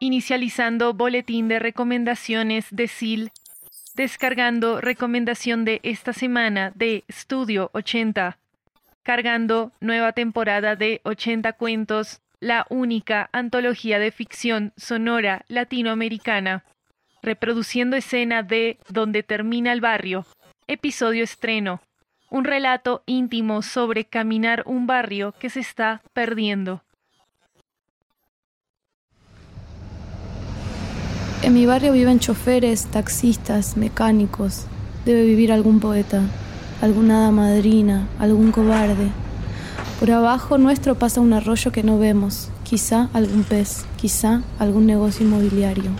Inicializando boletín de recomendaciones de SIL. Descargando recomendación de esta semana de Estudio 80. Cargando nueva temporada de 80 cuentos la única antología de ficción sonora latinoamericana, reproduciendo escena de Donde termina el barrio, episodio estreno, un relato íntimo sobre caminar un barrio que se está perdiendo. En mi barrio viven choferes, taxistas, mecánicos. Debe vivir algún poeta, alguna hada madrina, algún cobarde por abajo nuestro pasa un arroyo que no vemos, quizá algún pez, quizá algún negocio inmobiliario.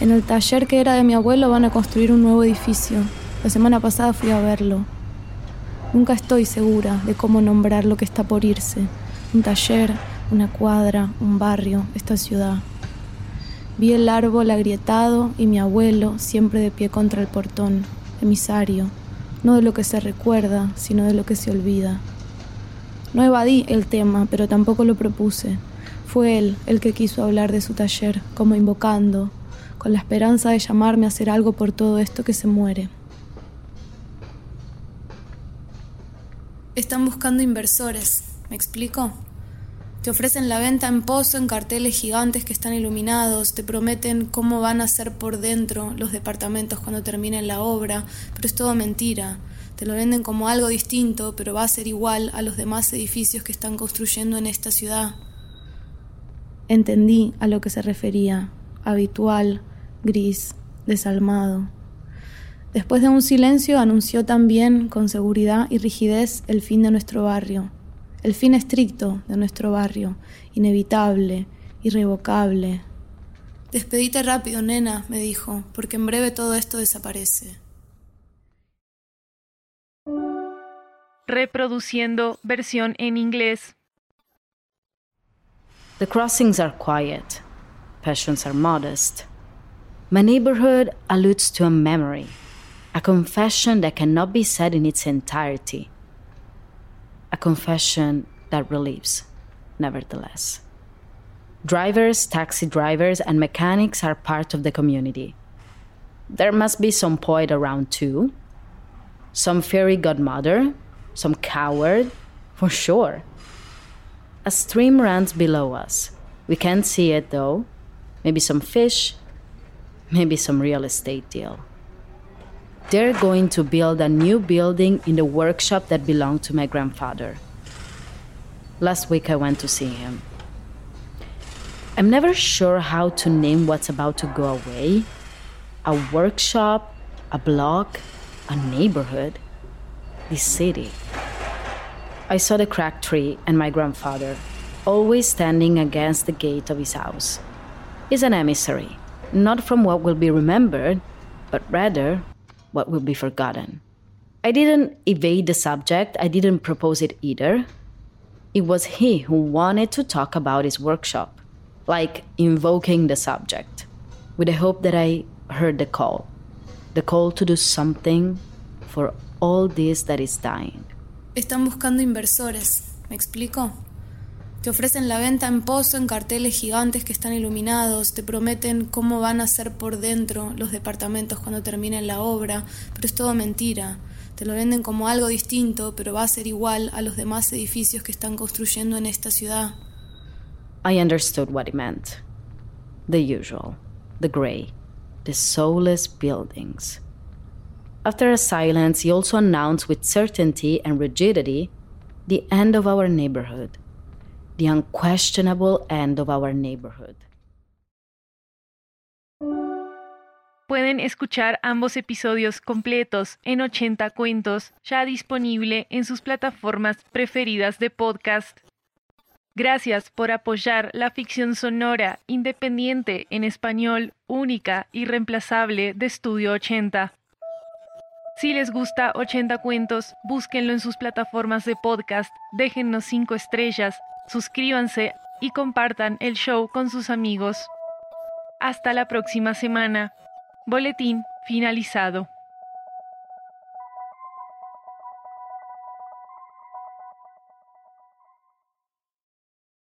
En el taller que era de mi abuelo van a construir un nuevo edificio. La semana pasada fui a verlo. Nunca estoy segura de cómo nombrar lo que está por irse. Un taller, una cuadra, un barrio, esta ciudad. Vi el árbol agrietado y mi abuelo siempre de pie contra el portón, emisario, no de lo que se recuerda, sino de lo que se olvida. No evadí el tema, pero tampoco lo propuse. Fue él el que quiso hablar de su taller, como invocando, con la esperanza de llamarme a hacer algo por todo esto que se muere. Están buscando inversores, ¿me explico? Te ofrecen la venta en pozo en carteles gigantes que están iluminados, te prometen cómo van a ser por dentro los departamentos cuando terminen la obra, pero es todo mentira. Te lo venden como algo distinto, pero va a ser igual a los demás edificios que están construyendo en esta ciudad. Entendí a lo que se refería, habitual, gris, desalmado. Después de un silencio anunció también con seguridad y rigidez el fin de nuestro barrio, el fin estricto de nuestro barrio, inevitable, irrevocable. Despedite rápido, nena, me dijo, porque en breve todo esto desaparece. reproduciendo versión en inglés. The crossings are quiet, passions are modest. My neighborhood alludes to a memory, a confession that cannot be said in its entirety, confession that relieves, nevertheless. Drivers, taxi drivers, and mechanics are part of the community. There must be some poet around too, some fairy godmother some coward, for sure. A stream runs below us. We can't see it though. Maybe some fish, maybe some real estate deal. They're going to build a new building in the workshop that belonged to my grandfather. Last week I went to see him. I'm never sure how to name what's about to go away a workshop, a block, a neighborhood this city. I saw the cracked tree and my grandfather, always standing against the gate of his house. He's an emissary, not from what will be remembered, but rather what will be forgotten. I didn't evade the subject, I didn't propose it either. It was he who wanted to talk about his workshop, like invoking the subject, with the hope that I heard the call the call to do something for all this that is dying. Están buscando inversores, ¿me explico? Te ofrecen la venta en pozo en carteles gigantes que están iluminados, te prometen cómo van a ser por dentro los departamentos cuando terminen la obra, pero es todo mentira. Te lo venden como algo distinto, pero va a ser igual a los demás edificios que están construyendo en esta ciudad. I understood what he meant. The usual, the gray, the soulless buildings. After a silence, he also announced with certainty and rigidity the end of our neighborhood, the unquestionable end of our neighborhood. Pueden escuchar ambos episodios completos en 80 cuentos, ya disponible en sus plataformas preferidas de podcast. Gracias por apoyar la ficción sonora independiente en español, única y reemplazable de Estudio 80. Si les gusta 80 cuentos, búsquenlo en sus plataformas de podcast, déjennos 5 estrellas, suscríbanse y compartan el show con sus amigos. Hasta la próxima semana. Boletín finalizado.